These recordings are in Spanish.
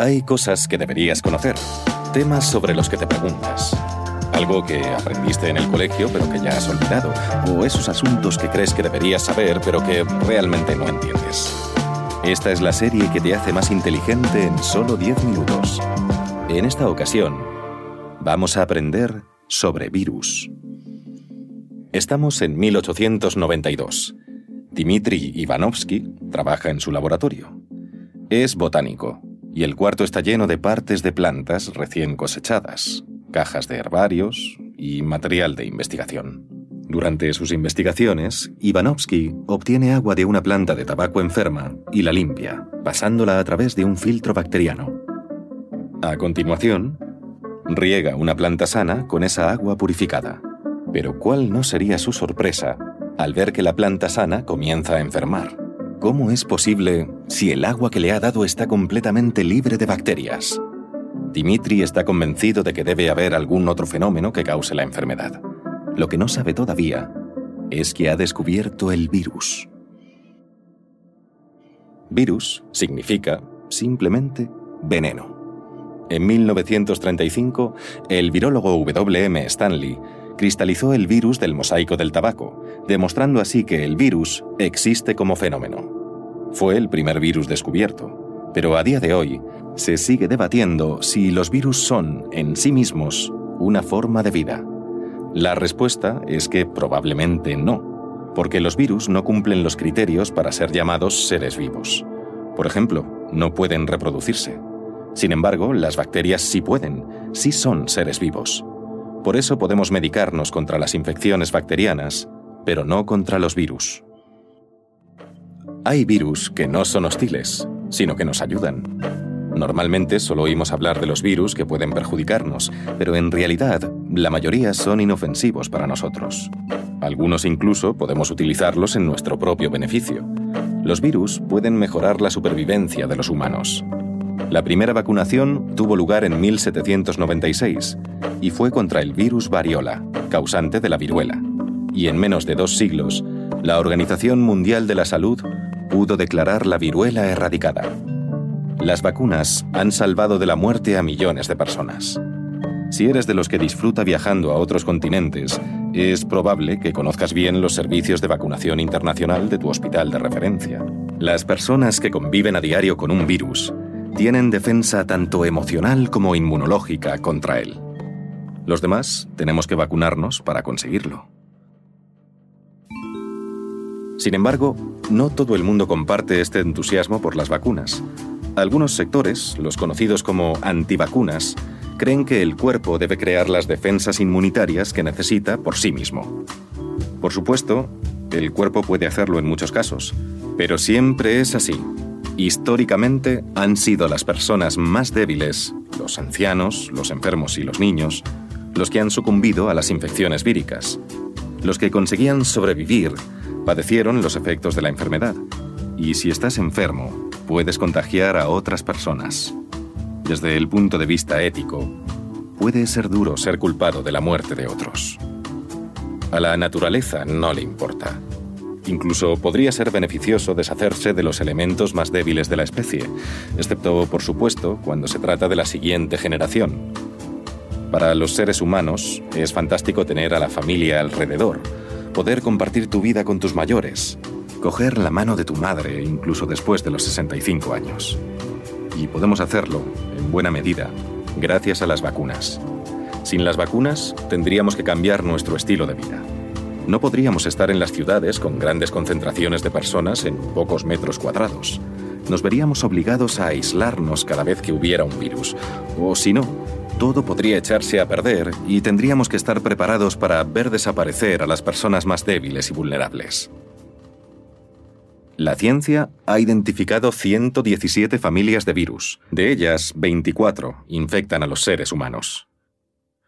Hay cosas que deberías conocer, temas sobre los que te preguntas. Algo que aprendiste en el colegio pero que ya has olvidado, o esos asuntos que crees que deberías saber pero que realmente no entiendes. Esta es la serie que te hace más inteligente en solo 10 minutos. En esta ocasión, vamos a aprender sobre virus. Estamos en 1892. Dmitry Ivanovsky trabaja en su laboratorio. Es botánico y el cuarto está lleno de partes de plantas recién cosechadas, cajas de herbarios y material de investigación. Durante sus investigaciones, Ivanovsky obtiene agua de una planta de tabaco enferma y la limpia, pasándola a través de un filtro bacteriano. A continuación, riega una planta sana con esa agua purificada. Pero ¿cuál no sería su sorpresa al ver que la planta sana comienza a enfermar? ¿Cómo es posible si el agua que le ha dado está completamente libre de bacterias? Dimitri está convencido de que debe haber algún otro fenómeno que cause la enfermedad. Lo que no sabe todavía es que ha descubierto el virus. Virus significa simplemente veneno. En 1935, el virólogo W.M. Stanley cristalizó el virus del mosaico del tabaco, demostrando así que el virus existe como fenómeno. Fue el primer virus descubierto, pero a día de hoy se sigue debatiendo si los virus son, en sí mismos, una forma de vida. La respuesta es que probablemente no, porque los virus no cumplen los criterios para ser llamados seres vivos. Por ejemplo, no pueden reproducirse. Sin embargo, las bacterias sí pueden, sí son seres vivos. Por eso podemos medicarnos contra las infecciones bacterianas, pero no contra los virus. Hay virus que no son hostiles, sino que nos ayudan. Normalmente solo oímos hablar de los virus que pueden perjudicarnos, pero en realidad la mayoría son inofensivos para nosotros. Algunos incluso podemos utilizarlos en nuestro propio beneficio. Los virus pueden mejorar la supervivencia de los humanos. La primera vacunación tuvo lugar en 1796 y fue contra el virus variola, causante de la viruela. Y en menos de dos siglos, la Organización Mundial de la Salud pudo declarar la viruela erradicada. Las vacunas han salvado de la muerte a millones de personas. Si eres de los que disfruta viajando a otros continentes, es probable que conozcas bien los servicios de vacunación internacional de tu hospital de referencia. Las personas que conviven a diario con un virus tienen defensa tanto emocional como inmunológica contra él. Los demás tenemos que vacunarnos para conseguirlo. Sin embargo, no todo el mundo comparte este entusiasmo por las vacunas. Algunos sectores, los conocidos como antivacunas, creen que el cuerpo debe crear las defensas inmunitarias que necesita por sí mismo. Por supuesto, el cuerpo puede hacerlo en muchos casos, pero siempre es así. Históricamente han sido las personas más débiles, los ancianos, los enfermos y los niños, los que han sucumbido a las infecciones víricas. Los que conseguían sobrevivir padecieron los efectos de la enfermedad. Y si estás enfermo, puedes contagiar a otras personas. Desde el punto de vista ético, puede ser duro ser culpado de la muerte de otros. A la naturaleza no le importa. Incluso podría ser beneficioso deshacerse de los elementos más débiles de la especie, excepto, por supuesto, cuando se trata de la siguiente generación. Para los seres humanos es fantástico tener a la familia alrededor, poder compartir tu vida con tus mayores, coger la mano de tu madre incluso después de los 65 años. Y podemos hacerlo, en buena medida, gracias a las vacunas. Sin las vacunas, tendríamos que cambiar nuestro estilo de vida. No podríamos estar en las ciudades con grandes concentraciones de personas en pocos metros cuadrados. Nos veríamos obligados a aislarnos cada vez que hubiera un virus. O si no, todo podría echarse a perder y tendríamos que estar preparados para ver desaparecer a las personas más débiles y vulnerables. La ciencia ha identificado 117 familias de virus. De ellas, 24 infectan a los seres humanos.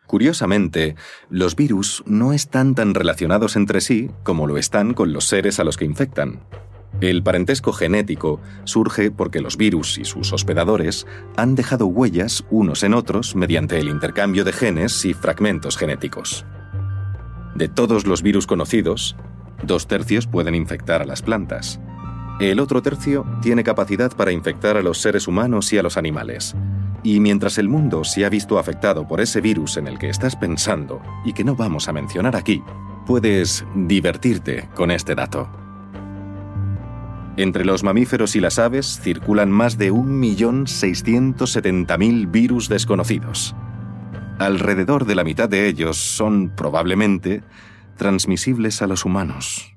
Curiosamente, los virus no están tan relacionados entre sí como lo están con los seres a los que infectan. El parentesco genético surge porque los virus y sus hospedadores han dejado huellas unos en otros mediante el intercambio de genes y fragmentos genéticos. De todos los virus conocidos, dos tercios pueden infectar a las plantas. El otro tercio tiene capacidad para infectar a los seres humanos y a los animales. Y mientras el mundo se ha visto afectado por ese virus en el que estás pensando y que no vamos a mencionar aquí, puedes divertirte con este dato. Entre los mamíferos y las aves circulan más de 1.670.000 virus desconocidos. Alrededor de la mitad de ellos son probablemente transmisibles a los humanos.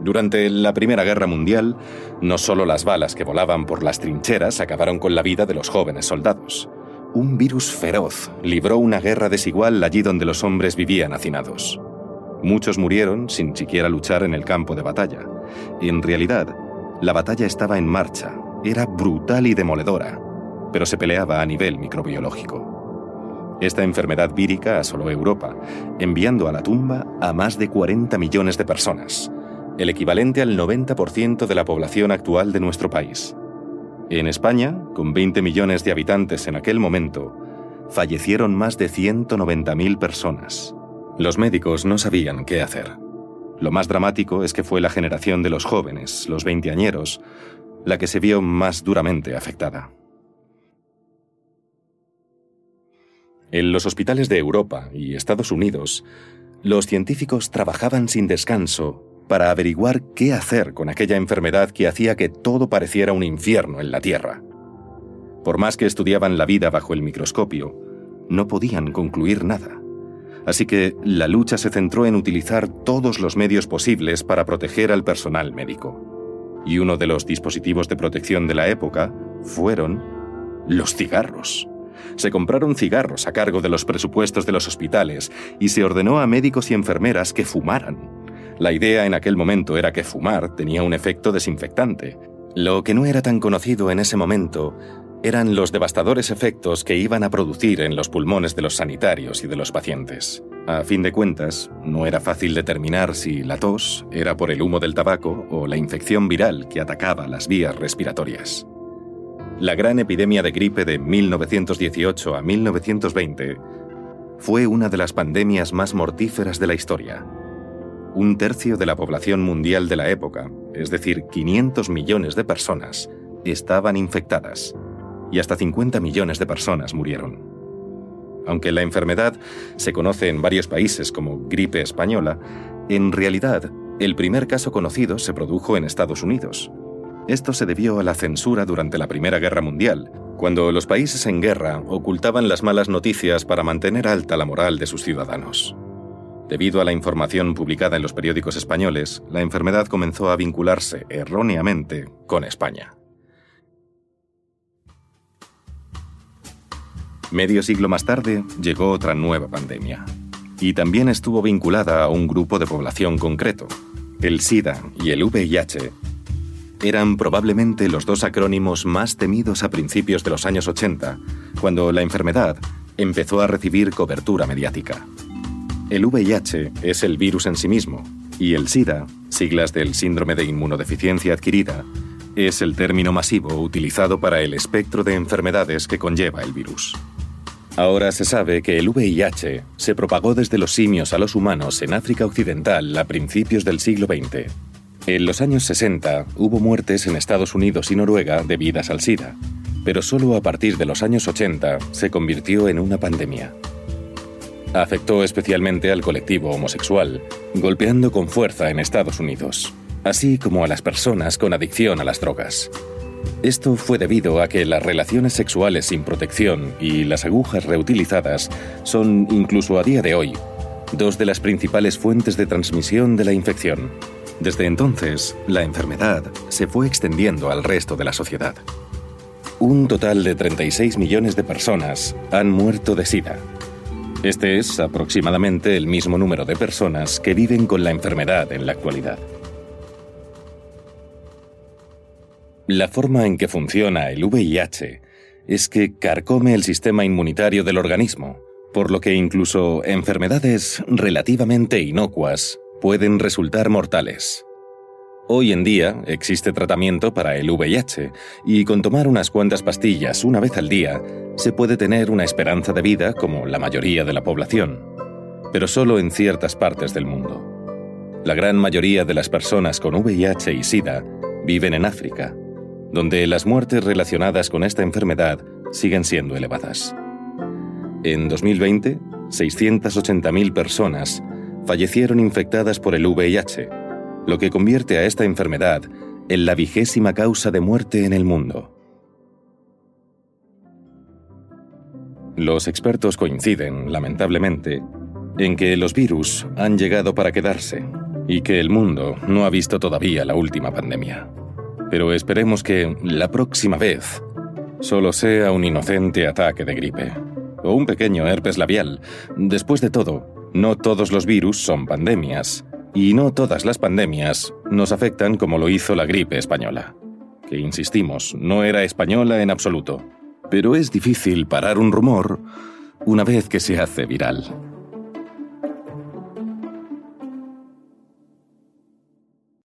Durante la Primera Guerra Mundial, no solo las balas que volaban por las trincheras acabaron con la vida de los jóvenes soldados. Un virus feroz libró una guerra desigual allí donde los hombres vivían hacinados. Muchos murieron sin siquiera luchar en el campo de batalla. En realidad, la batalla estaba en marcha, era brutal y demoledora, pero se peleaba a nivel microbiológico. Esta enfermedad vírica asoló Europa, enviando a la tumba a más de 40 millones de personas, el equivalente al 90% de la población actual de nuestro país. En España, con 20 millones de habitantes en aquel momento, fallecieron más de 190.000 personas. Los médicos no sabían qué hacer. Lo más dramático es que fue la generación de los jóvenes, los veinteañeros, la que se vio más duramente afectada. En los hospitales de Europa y Estados Unidos, los científicos trabajaban sin descanso para averiguar qué hacer con aquella enfermedad que hacía que todo pareciera un infierno en la Tierra. Por más que estudiaban la vida bajo el microscopio, no podían concluir nada. Así que la lucha se centró en utilizar todos los medios posibles para proteger al personal médico. Y uno de los dispositivos de protección de la época fueron los cigarros. Se compraron cigarros a cargo de los presupuestos de los hospitales y se ordenó a médicos y enfermeras que fumaran la idea en aquel momento era que fumar tenía un efecto desinfectante. Lo que no era tan conocido en ese momento eran los devastadores efectos que iban a producir en los pulmones de los sanitarios y de los pacientes. A fin de cuentas, no era fácil determinar si la tos era por el humo del tabaco o la infección viral que atacaba las vías respiratorias. La gran epidemia de gripe de 1918 a 1920 fue una de las pandemias más mortíferas de la historia un tercio de la población mundial de la época, es decir, 500 millones de personas, estaban infectadas y hasta 50 millones de personas murieron. Aunque la enfermedad se conoce en varios países como gripe española, en realidad el primer caso conocido se produjo en Estados Unidos. Esto se debió a la censura durante la Primera Guerra Mundial, cuando los países en guerra ocultaban las malas noticias para mantener alta la moral de sus ciudadanos. Debido a la información publicada en los periódicos españoles, la enfermedad comenzó a vincularse erróneamente con España. Medio siglo más tarde llegó otra nueva pandemia, y también estuvo vinculada a un grupo de población concreto. El SIDA y el VIH eran probablemente los dos acrónimos más temidos a principios de los años 80, cuando la enfermedad empezó a recibir cobertura mediática. El VIH es el virus en sí mismo y el SIDA, siglas del síndrome de inmunodeficiencia adquirida, es el término masivo utilizado para el espectro de enfermedades que conlleva el virus. Ahora se sabe que el VIH se propagó desde los simios a los humanos en África Occidental a principios del siglo XX. En los años 60 hubo muertes en Estados Unidos y Noruega debidas al SIDA, pero solo a partir de los años 80 se convirtió en una pandemia. Afectó especialmente al colectivo homosexual, golpeando con fuerza en Estados Unidos, así como a las personas con adicción a las drogas. Esto fue debido a que las relaciones sexuales sin protección y las agujas reutilizadas son, incluso a día de hoy, dos de las principales fuentes de transmisión de la infección. Desde entonces, la enfermedad se fue extendiendo al resto de la sociedad. Un total de 36 millones de personas han muerto de SIDA, este es aproximadamente el mismo número de personas que viven con la enfermedad en la actualidad. La forma en que funciona el VIH es que carcome el sistema inmunitario del organismo, por lo que incluso enfermedades relativamente inocuas pueden resultar mortales. Hoy en día existe tratamiento para el VIH y con tomar unas cuantas pastillas una vez al día se puede tener una esperanza de vida como la mayoría de la población, pero solo en ciertas partes del mundo. La gran mayoría de las personas con VIH y SIDA viven en África, donde las muertes relacionadas con esta enfermedad siguen siendo elevadas. En 2020, 680.000 personas fallecieron infectadas por el VIH, lo que convierte a esta enfermedad en la vigésima causa de muerte en el mundo. Los expertos coinciden, lamentablemente, en que los virus han llegado para quedarse y que el mundo no ha visto todavía la última pandemia. Pero esperemos que la próxima vez solo sea un inocente ataque de gripe o un pequeño herpes labial. Después de todo, no todos los virus son pandemias y no todas las pandemias nos afectan como lo hizo la gripe española, que insistimos, no era española en absoluto. Pero es difícil parar un rumor una vez que se hace viral.